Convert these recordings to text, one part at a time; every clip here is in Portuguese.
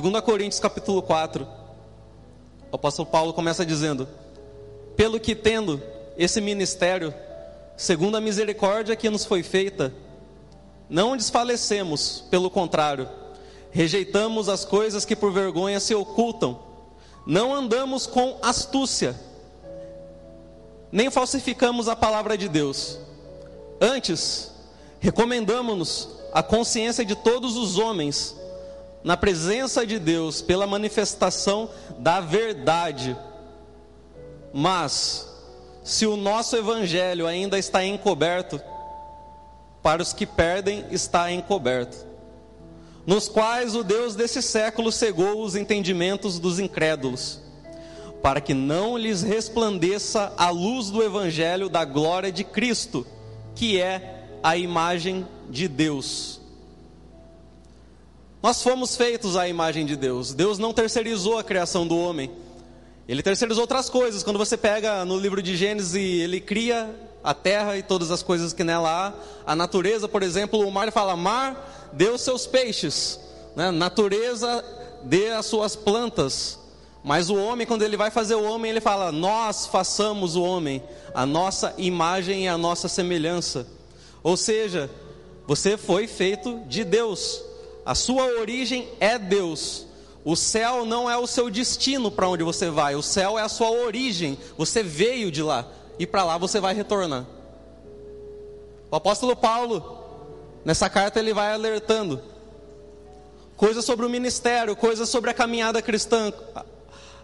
2 Coríntios capítulo 4, o apóstolo Paulo começa dizendo: Pelo que tendo esse ministério, segundo a misericórdia que nos foi feita, não desfalecemos, pelo contrário, rejeitamos as coisas que por vergonha se ocultam, não andamos com astúcia, nem falsificamos a palavra de Deus. Antes, recomendamos-nos a consciência de todos os homens na presença de Deus pela manifestação da verdade. Mas, se o nosso evangelho ainda está encoberto, para os que perdem está encoberto, nos quais o Deus desse século cegou os entendimentos dos incrédulos, para que não lhes resplandeça a luz do evangelho da glória de Cristo, que é a imagem de Deus. Nós fomos feitos à imagem de Deus. Deus não terceirizou a criação do homem. Ele terceirizou outras coisas. Quando você pega no livro de Gênesis, ele cria a terra e todas as coisas que nela há. A natureza, por exemplo, o mar fala: mar, dê os seus peixes. Né? Natureza, dê as suas plantas. Mas o homem, quando ele vai fazer o homem, ele fala: Nós façamos o homem, a nossa imagem e a nossa semelhança. Ou seja, você foi feito de Deus, a sua origem é Deus. O céu não é o seu destino para onde você vai, o céu é a sua origem, você veio de lá e para lá você vai retornar. O apóstolo Paulo, nessa carta, ele vai alertando coisas sobre o ministério, coisas sobre a caminhada cristã,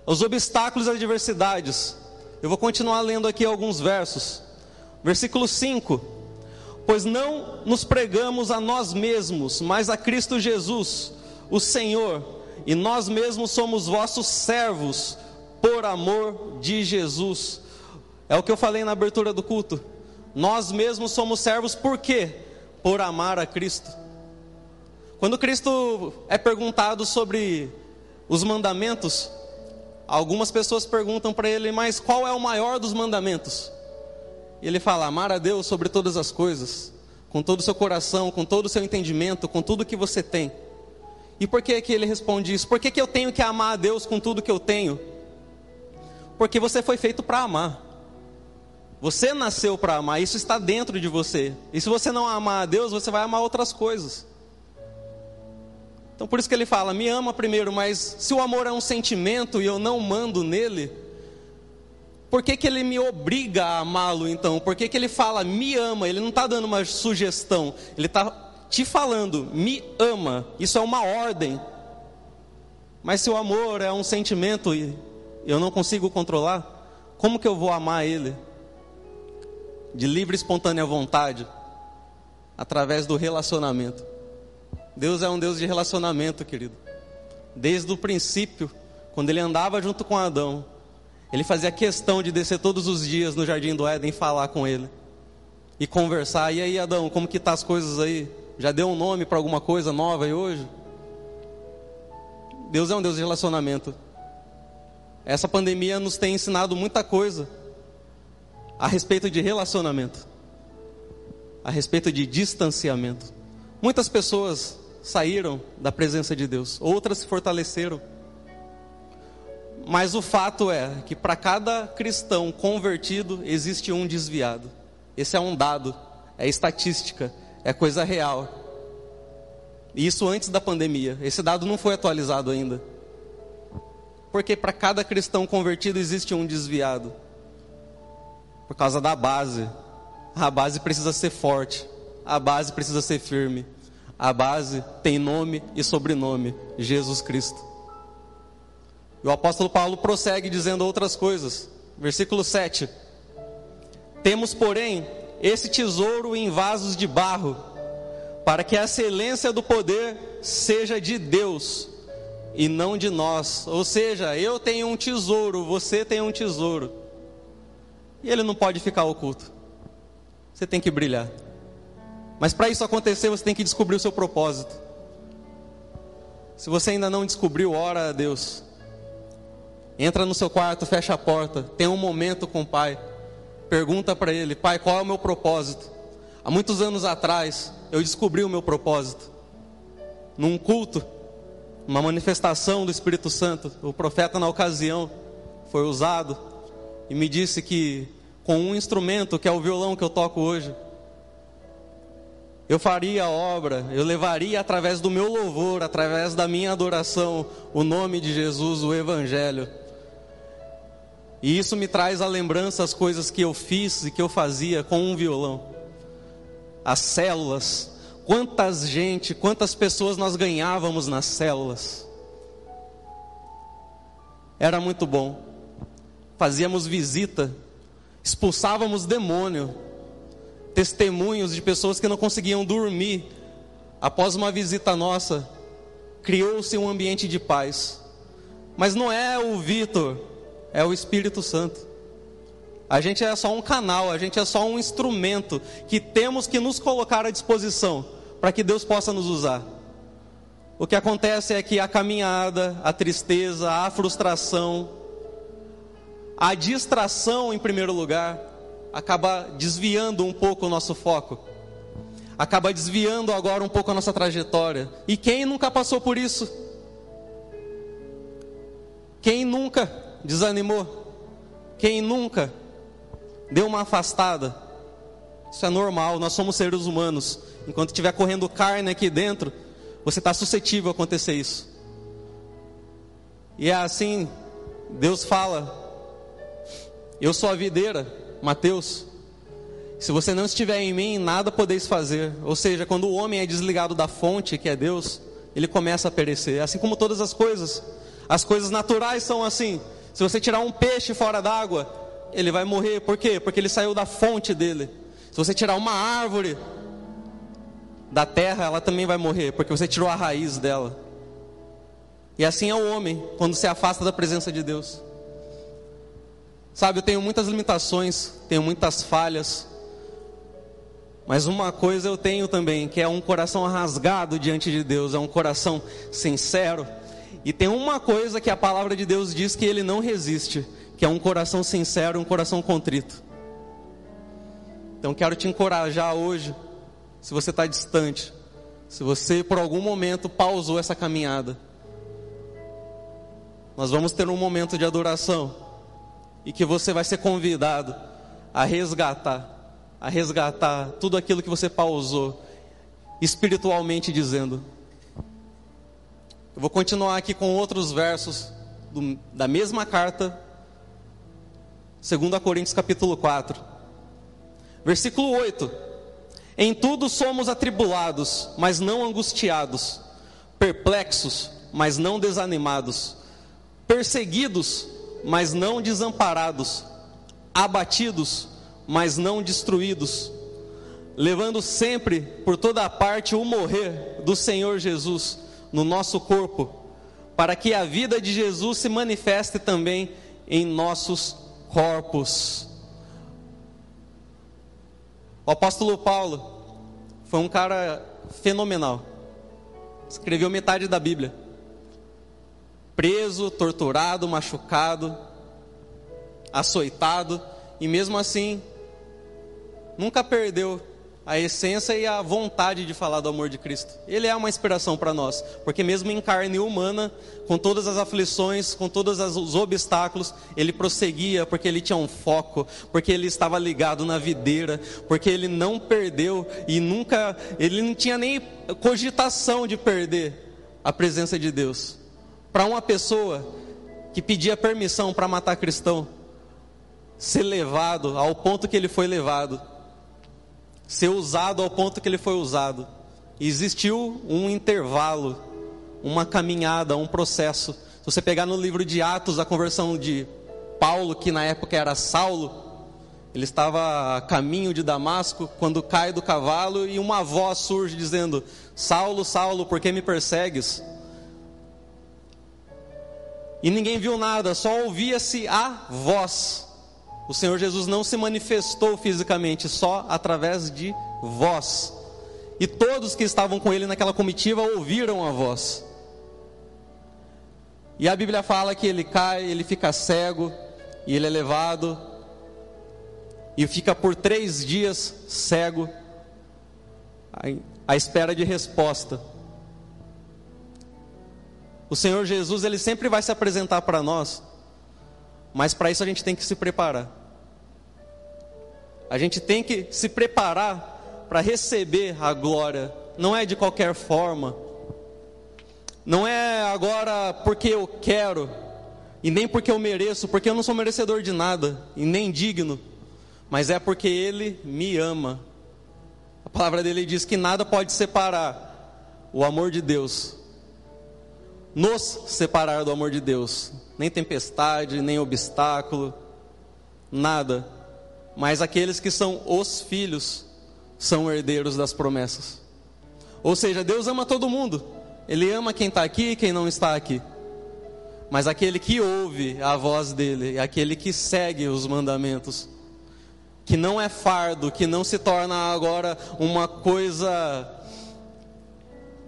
os obstáculos e adversidades. Eu vou continuar lendo aqui alguns versos. Versículo 5: Pois não nos pregamos a nós mesmos, mas a Cristo Jesus, o Senhor, e nós mesmos somos vossos servos, por amor de Jesus. É o que eu falei na abertura do culto. Nós mesmos somos servos por quê? Por amar a Cristo. Quando Cristo é perguntado sobre os mandamentos, algumas pessoas perguntam para ele, mas qual é o maior dos mandamentos? E ele fala: amar a Deus sobre todas as coisas, com todo o seu coração, com todo o seu entendimento, com tudo que você tem. E por que, que ele responde isso? Por que, que eu tenho que amar a Deus com tudo que eu tenho? Porque você foi feito para amar. Você nasceu para amar, isso está dentro de você. E se você não amar a Deus, você vai amar outras coisas. Então por isso que ele fala: me ama primeiro, mas se o amor é um sentimento e eu não mando nele, por que, que ele me obriga a amá-lo então? Por que, que ele fala me ama? Ele não está dando uma sugestão, ele está te falando me ama. Isso é uma ordem. Mas se o amor é um sentimento e eu não consigo controlar, como que eu vou amar ele? de livre e espontânea vontade, através do relacionamento. Deus é um Deus de relacionamento, querido. Desde o princípio, quando ele andava junto com Adão, ele fazia questão de descer todos os dias no jardim do Éden e falar com ele e conversar. E aí, Adão, como que tá as coisas aí? Já deu um nome para alguma coisa nova aí hoje? Deus é um Deus de relacionamento. Essa pandemia nos tem ensinado muita coisa a respeito de relacionamento, a respeito de distanciamento. Muitas pessoas saíram da presença de Deus, outras se fortaleceram. Mas o fato é que para cada cristão convertido existe um desviado. Esse é um dado, é estatística, é coisa real. E isso antes da pandemia. Esse dado não foi atualizado ainda. Porque para cada cristão convertido existe um desviado. Por causa da base. A base precisa ser forte. A base precisa ser firme. A base tem nome e sobrenome: Jesus Cristo. E o apóstolo Paulo prossegue dizendo outras coisas. Versículo 7. Temos, porém, esse tesouro em vasos de barro, para que a excelência do poder seja de Deus e não de nós. Ou seja, eu tenho um tesouro, você tem um tesouro. E ele não pode ficar oculto. Você tem que brilhar. Mas para isso acontecer, você tem que descobrir o seu propósito. Se você ainda não descobriu, ora a Deus. Entra no seu quarto, fecha a porta, tem um momento com o Pai. Pergunta para Ele: Pai, qual é o meu propósito? Há muitos anos atrás, eu descobri o meu propósito. Num culto, uma manifestação do Espírito Santo, o profeta na ocasião foi usado e me disse que com um instrumento que é o violão que eu toco hoje, eu faria a obra, eu levaria através do meu louvor, através da minha adoração, o nome de Jesus, o Evangelho. E isso me traz à lembrança as coisas que eu fiz e que eu fazia com um violão. As células, quantas gente, quantas pessoas nós ganhávamos nas células. Era muito bom. Fazíamos visita, expulsávamos demônio testemunhos de pessoas que não conseguiam dormir após uma visita nossa. Criou-se um ambiente de paz. Mas não é o Vitor, é o Espírito Santo. A gente é só um canal, a gente é só um instrumento que temos que nos colocar à disposição para que Deus possa nos usar. O que acontece é que a caminhada, a tristeza, a frustração, a distração em primeiro lugar, acaba desviando um pouco o nosso foco, acaba desviando agora um pouco a nossa trajetória. E quem nunca passou por isso? Quem nunca desanimou? Quem nunca deu uma afastada? Isso é normal, nós somos seres humanos. Enquanto estiver correndo carne aqui dentro, você está suscetível a acontecer isso. E é assim, Deus fala: Eu sou a videira, Mateus, se você não estiver em mim, nada podeis fazer. Ou seja, quando o homem é desligado da fonte, que é Deus, ele começa a perecer. Assim como todas as coisas. As coisas naturais são assim. Se você tirar um peixe fora d'água, ele vai morrer. Por quê? Porque ele saiu da fonte dele. Se você tirar uma árvore da terra, ela também vai morrer, porque você tirou a raiz dela. E assim é o homem quando se afasta da presença de Deus. Sabe, eu tenho muitas limitações, tenho muitas falhas. Mas uma coisa eu tenho também, que é um coração rasgado diante de Deus, é um coração sincero. E tem uma coisa que a palavra de Deus diz que ele não resiste, que é um coração sincero, um coração contrito. Então quero te encorajar hoje, se você está distante, se você por algum momento pausou essa caminhada, nós vamos ter um momento de adoração e que você vai ser convidado a resgatar, a resgatar tudo aquilo que você pausou, espiritualmente dizendo. Eu vou continuar aqui com outros versos do, da mesma carta, 2 Coríntios capítulo 4, versículo 8. Em tudo somos atribulados, mas não angustiados, perplexos, mas não desanimados, perseguidos, mas não desamparados, abatidos, mas não destruídos, levando sempre por toda a parte o morrer do Senhor Jesus no nosso corpo, para que a vida de Jesus se manifeste também em nossos corpos. O apóstolo Paulo foi um cara fenomenal. Escreveu metade da Bíblia preso, torturado, machucado, açoitado, e mesmo assim, nunca perdeu a essência e a vontade de falar do amor de Cristo. Ele é uma inspiração para nós, porque mesmo em carne humana, com todas as aflições, com todos os obstáculos, ele prosseguia porque ele tinha um foco, porque ele estava ligado na videira, porque ele não perdeu e nunca, ele não tinha nem cogitação de perder a presença de Deus para uma pessoa que pedia permissão para matar cristão ser levado ao ponto que ele foi levado, ser usado ao ponto que ele foi usado. Existiu um intervalo, uma caminhada, um processo. Se você pegar no livro de Atos a conversão de Paulo, que na época era Saulo, ele estava a caminho de Damasco, quando cai do cavalo e uma voz surge dizendo: Saulo, Saulo, por que me persegues? E ninguém viu nada, só ouvia-se a voz. O Senhor Jesus não se manifestou fisicamente, só através de voz. E todos que estavam com ele naquela comitiva ouviram a voz. E a Bíblia fala que ele cai, ele fica cego, e ele é levado, e fica por três dias cego, à espera de resposta. O Senhor Jesus, ele sempre vai se apresentar para nós, mas para isso a gente tem que se preparar. A gente tem que se preparar para receber a glória, não é de qualquer forma, não é agora porque eu quero, e nem porque eu mereço, porque eu não sou merecedor de nada, e nem digno, mas é porque Ele me ama. A palavra dele diz que nada pode separar o amor de Deus, nos separar do amor de Deus, nem tempestade, nem obstáculo, nada. Mas aqueles que são os filhos são herdeiros das promessas. Ou seja, Deus ama todo mundo. Ele ama quem está aqui e quem não está aqui. Mas aquele que ouve a voz dele, aquele que segue os mandamentos, que não é fardo, que não se torna agora uma coisa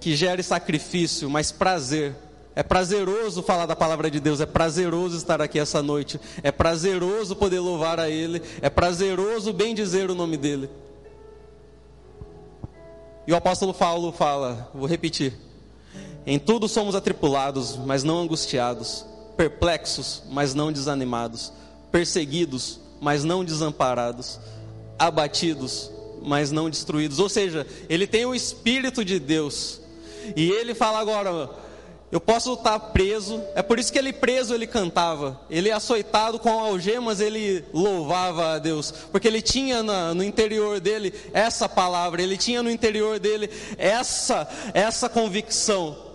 que gere sacrifício, mas prazer. É prazeroso falar da palavra de Deus, é prazeroso estar aqui essa noite, é prazeroso poder louvar a Ele, é prazeroso bem dizer o nome dEle. E o apóstolo Paulo fala, vou repetir: em tudo somos atripulados, mas não angustiados, perplexos, mas não desanimados, perseguidos, mas não desamparados, abatidos, mas não destruídos. Ou seja, ele tem o Espírito de Deus. E ele fala agora: eu posso estar preso, é por isso que ele preso ele cantava, ele açoitado com algemas ele louvava a Deus, porque ele tinha no interior dele essa palavra, ele tinha no interior dele essa essa convicção.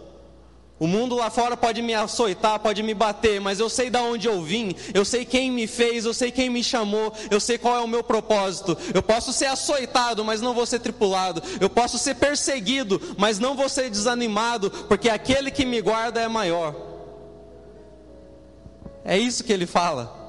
O mundo lá fora pode me açoitar, pode me bater, mas eu sei de onde eu vim, eu sei quem me fez, eu sei quem me chamou, eu sei qual é o meu propósito. Eu posso ser açoitado, mas não vou ser tripulado. Eu posso ser perseguido, mas não vou ser desanimado, porque aquele que me guarda é maior. É isso que ele fala.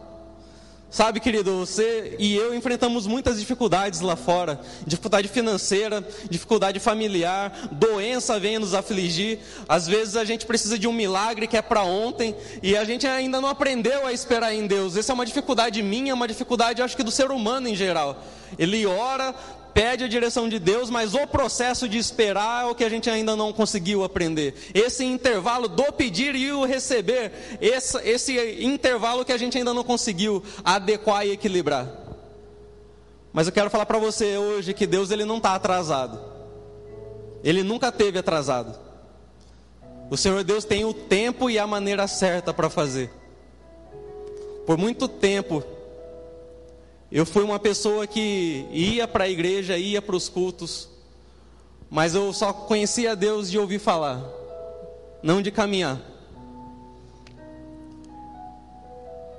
Sabe, querido, você e eu enfrentamos muitas dificuldades lá fora, dificuldade financeira, dificuldade familiar, doença vem nos afligir. Às vezes a gente precisa de um milagre que é para ontem e a gente ainda não aprendeu a esperar em Deus. Essa é uma dificuldade minha, uma dificuldade acho que do ser humano em geral. Ele ora, pede a direção de Deus, mas o processo de esperar é o que a gente ainda não conseguiu aprender. Esse intervalo do pedir e o receber, esse, esse intervalo que a gente ainda não conseguiu adequar e equilibrar. Mas eu quero falar para você hoje que Deus ele não está atrasado. Ele nunca teve atrasado. O Senhor Deus tem o tempo e a maneira certa para fazer. Por muito tempo eu fui uma pessoa que ia para a igreja, ia para os cultos, mas eu só conhecia Deus de ouvir falar, não de caminhar.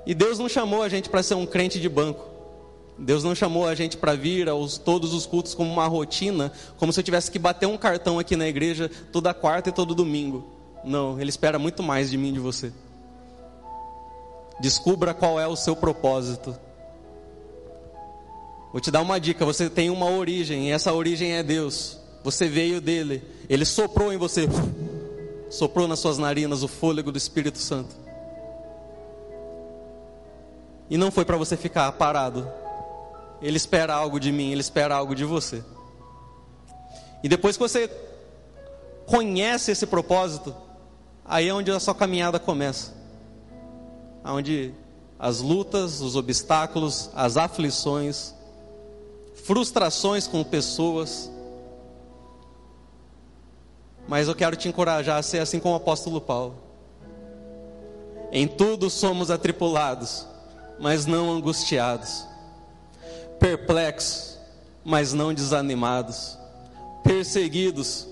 E Deus não chamou a gente para ser um crente de banco. Deus não chamou a gente para vir aos todos os cultos como uma rotina, como se eu tivesse que bater um cartão aqui na igreja toda quarta e todo domingo. Não, Ele espera muito mais de mim e de você. Descubra qual é o seu propósito. Vou te dar uma dica: você tem uma origem, e essa origem é Deus. Você veio dele, ele soprou em você, soprou nas suas narinas o fôlego do Espírito Santo. E não foi para você ficar parado. Ele espera algo de mim, ele espera algo de você. E depois que você conhece esse propósito, aí é onde a sua caminhada começa. Onde as lutas, os obstáculos, as aflições, frustrações com pessoas. Mas eu quero te encorajar a ser assim como o apóstolo Paulo. Em tudo somos atripulados, mas não angustiados, perplexos, mas não desanimados, perseguidos,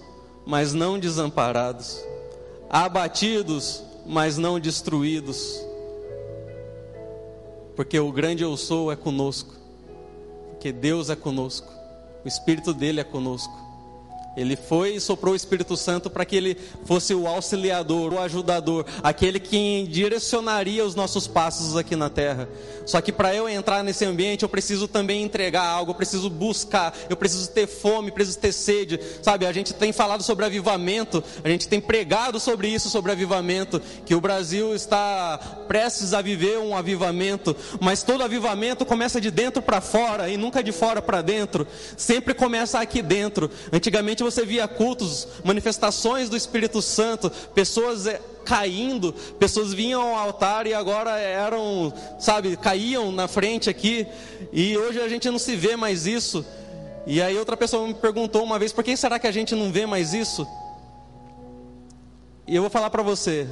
mas não desamparados, abatidos, mas não destruídos, porque o grande eu sou é conosco porque Deus é conosco, o Espírito dele é conosco. Ele foi e soprou o Espírito Santo para que ele fosse o auxiliador, o ajudador, aquele que direcionaria os nossos passos aqui na terra. Só que para eu entrar nesse ambiente, eu preciso também entregar algo, eu preciso buscar, eu preciso ter fome, preciso ter sede. Sabe, a gente tem falado sobre avivamento, a gente tem pregado sobre isso, sobre avivamento, que o Brasil está prestes a viver um avivamento, mas todo avivamento começa de dentro para fora e nunca de fora para dentro. Sempre começa aqui dentro. Antigamente você via cultos, manifestações do Espírito Santo, pessoas é, caindo, pessoas vinham ao altar e agora eram, sabe, caíam na frente aqui, e hoje a gente não se vê mais isso. E aí outra pessoa me perguntou uma vez, por que será que a gente não vê mais isso? E eu vou falar para você,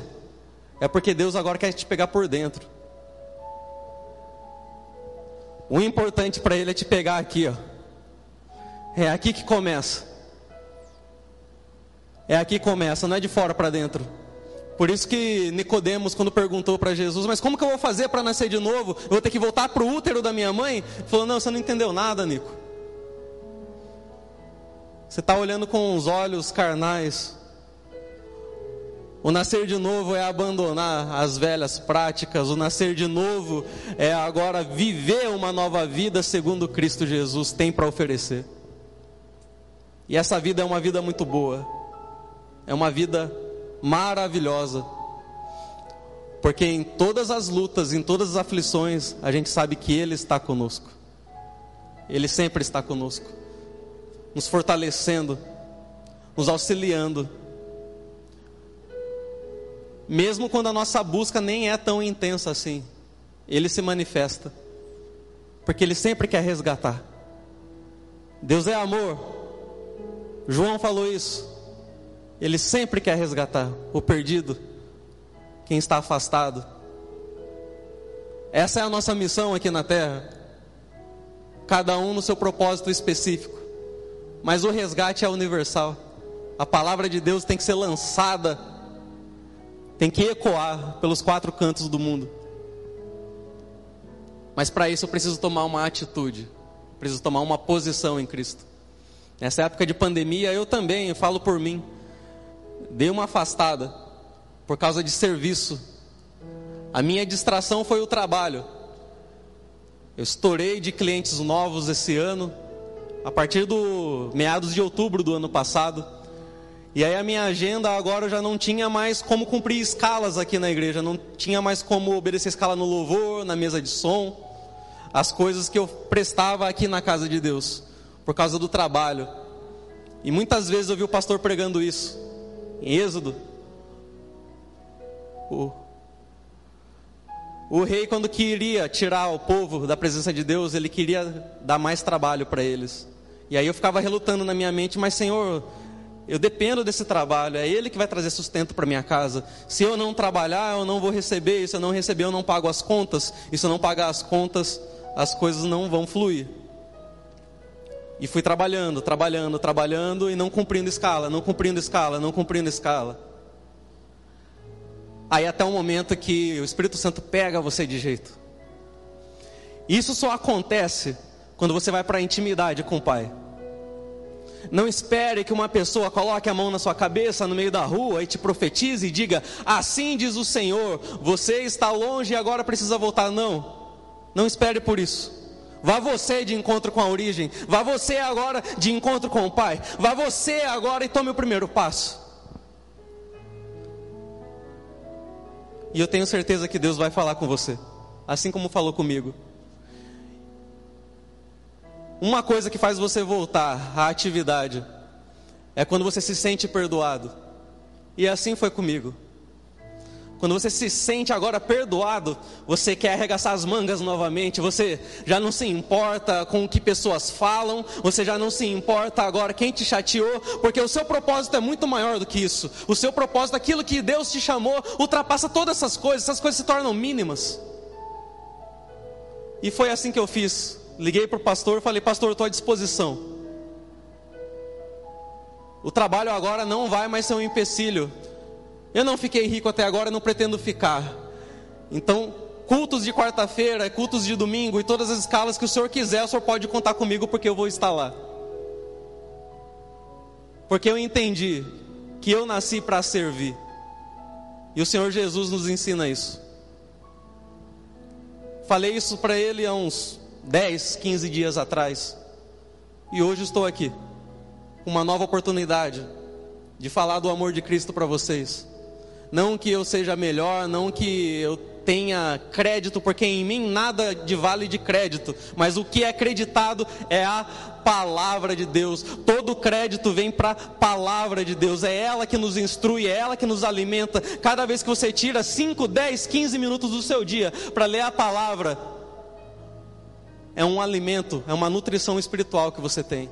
é porque Deus agora quer te pegar por dentro. O importante para Ele é te pegar aqui, ó. É aqui que começa. É aqui que começa, não é de fora para dentro. Por isso que Nicodemos, quando perguntou para Jesus, mas como que eu vou fazer para nascer de novo? Eu vou ter que voltar para o útero da minha mãe? Ele falou, não, você não entendeu nada, Nico. Você está olhando com os olhos carnais. O nascer de novo é abandonar as velhas práticas. O nascer de novo é agora viver uma nova vida segundo Cristo Jesus tem para oferecer. E essa vida é uma vida muito boa. É uma vida maravilhosa. Porque em todas as lutas, em todas as aflições, a gente sabe que Ele está conosco. Ele sempre está conosco, nos fortalecendo, nos auxiliando mesmo quando a nossa busca nem é tão intensa assim, Ele se manifesta, porque Ele sempre quer resgatar. Deus é amor, João falou isso, Ele sempre quer resgatar o perdido, quem está afastado. Essa é a nossa missão aqui na terra, cada um no seu propósito específico, mas o resgate é universal. A palavra de Deus tem que ser lançada tem que ecoar pelos quatro cantos do mundo. Mas para isso eu preciso tomar uma atitude, preciso tomar uma posição em Cristo. Nessa época de pandemia, eu também, eu falo por mim, dei uma afastada por causa de serviço. A minha distração foi o trabalho. Eu estourei de clientes novos esse ano, a partir do meados de outubro do ano passado. E aí a minha agenda agora já não tinha mais como cumprir escalas aqui na igreja, não tinha mais como obedecer escala no louvor, na mesa de som, as coisas que eu prestava aqui na casa de Deus, por causa do trabalho. E muitas vezes eu vi o pastor pregando isso, em Êxodo. O, o rei, quando queria tirar o povo da presença de Deus, ele queria dar mais trabalho para eles. E aí eu ficava relutando na minha mente, mas Senhor, eu dependo desse trabalho, é ele que vai trazer sustento para minha casa. Se eu não trabalhar, eu não vou receber. E se eu não receber, eu não pago as contas. E se eu não pagar as contas, as coisas não vão fluir. E fui trabalhando, trabalhando, trabalhando e não cumprindo escala, não cumprindo escala, não cumprindo escala. Aí até o momento que o Espírito Santo pega você de jeito. Isso só acontece quando você vai para a intimidade com o Pai. Não espere que uma pessoa coloque a mão na sua cabeça no meio da rua e te profetize e diga: Assim diz o Senhor, você está longe e agora precisa voltar. Não, não espere por isso. Vá você de encontro com a origem. Vá você agora de encontro com o Pai. Vá você agora e tome o primeiro passo. E eu tenho certeza que Deus vai falar com você, assim como falou comigo. Uma coisa que faz você voltar à atividade é quando você se sente perdoado. E assim foi comigo. Quando você se sente agora perdoado, você quer arregaçar as mangas novamente, você já não se importa com o que pessoas falam, você já não se importa agora quem te chateou, porque o seu propósito é muito maior do que isso. O seu propósito, aquilo que Deus te chamou, ultrapassa todas essas coisas, essas coisas se tornam mínimas. E foi assim que eu fiz. Liguei para o pastor e falei: Pastor, estou à disposição. O trabalho agora não vai mais ser um empecilho. Eu não fiquei rico até agora, não pretendo ficar. Então, cultos de quarta-feira, cultos de domingo e todas as escalas que o senhor quiser, o senhor pode contar comigo porque eu vou estar lá. Porque eu entendi que eu nasci para servir. E o Senhor Jesus nos ensina isso. Falei isso para ele há uns 10, 15 dias atrás. E hoje estou aqui, com uma nova oportunidade de falar do amor de Cristo para vocês. Não que eu seja melhor, não que eu tenha crédito, porque em mim nada de vale de crédito, mas o que é acreditado é a palavra de Deus. Todo crédito vem para a palavra de Deus. É ela que nos instrui, é ela que nos alimenta. Cada vez que você tira 5, 10, 15 minutos do seu dia para ler a palavra, é um alimento, é uma nutrição espiritual que você tem.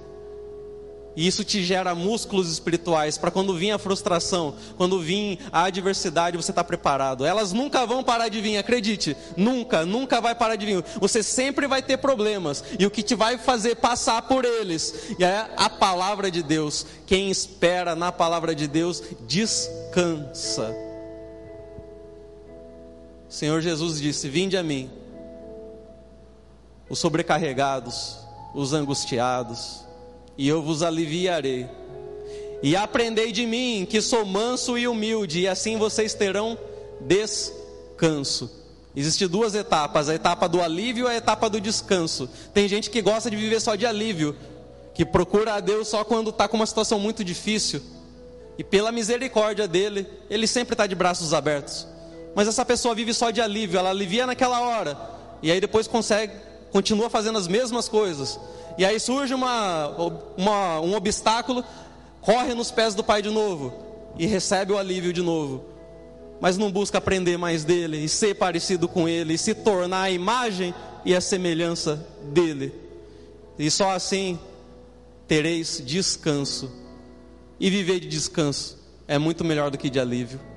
E isso te gera músculos espirituais para quando vir a frustração, quando vir a adversidade, você está preparado. Elas nunca vão parar de vir, acredite. Nunca, nunca vai parar de vir. Você sempre vai ter problemas. E o que te vai fazer passar por eles é a palavra de Deus. Quem espera na palavra de Deus descansa. O Senhor Jesus disse: Vinde a mim, os sobrecarregados, os angustiados e eu vos aliviarei. E aprendei de mim, que sou manso e humilde, e assim vocês terão descanso. Existem duas etapas: a etapa do alívio e a etapa do descanso. Tem gente que gosta de viver só de alívio, que procura a Deus só quando está com uma situação muito difícil. E pela misericórdia dele, ele sempre está de braços abertos. Mas essa pessoa vive só de alívio, ela alivia naquela hora, e aí depois consegue, continua fazendo as mesmas coisas. E aí surge uma, uma, um obstáculo, corre nos pés do pai de novo e recebe o alívio de novo. Mas não busca aprender mais dele e ser parecido com ele e se tornar a imagem e a semelhança dele. E só assim tereis descanso. E viver de descanso é muito melhor do que de alívio.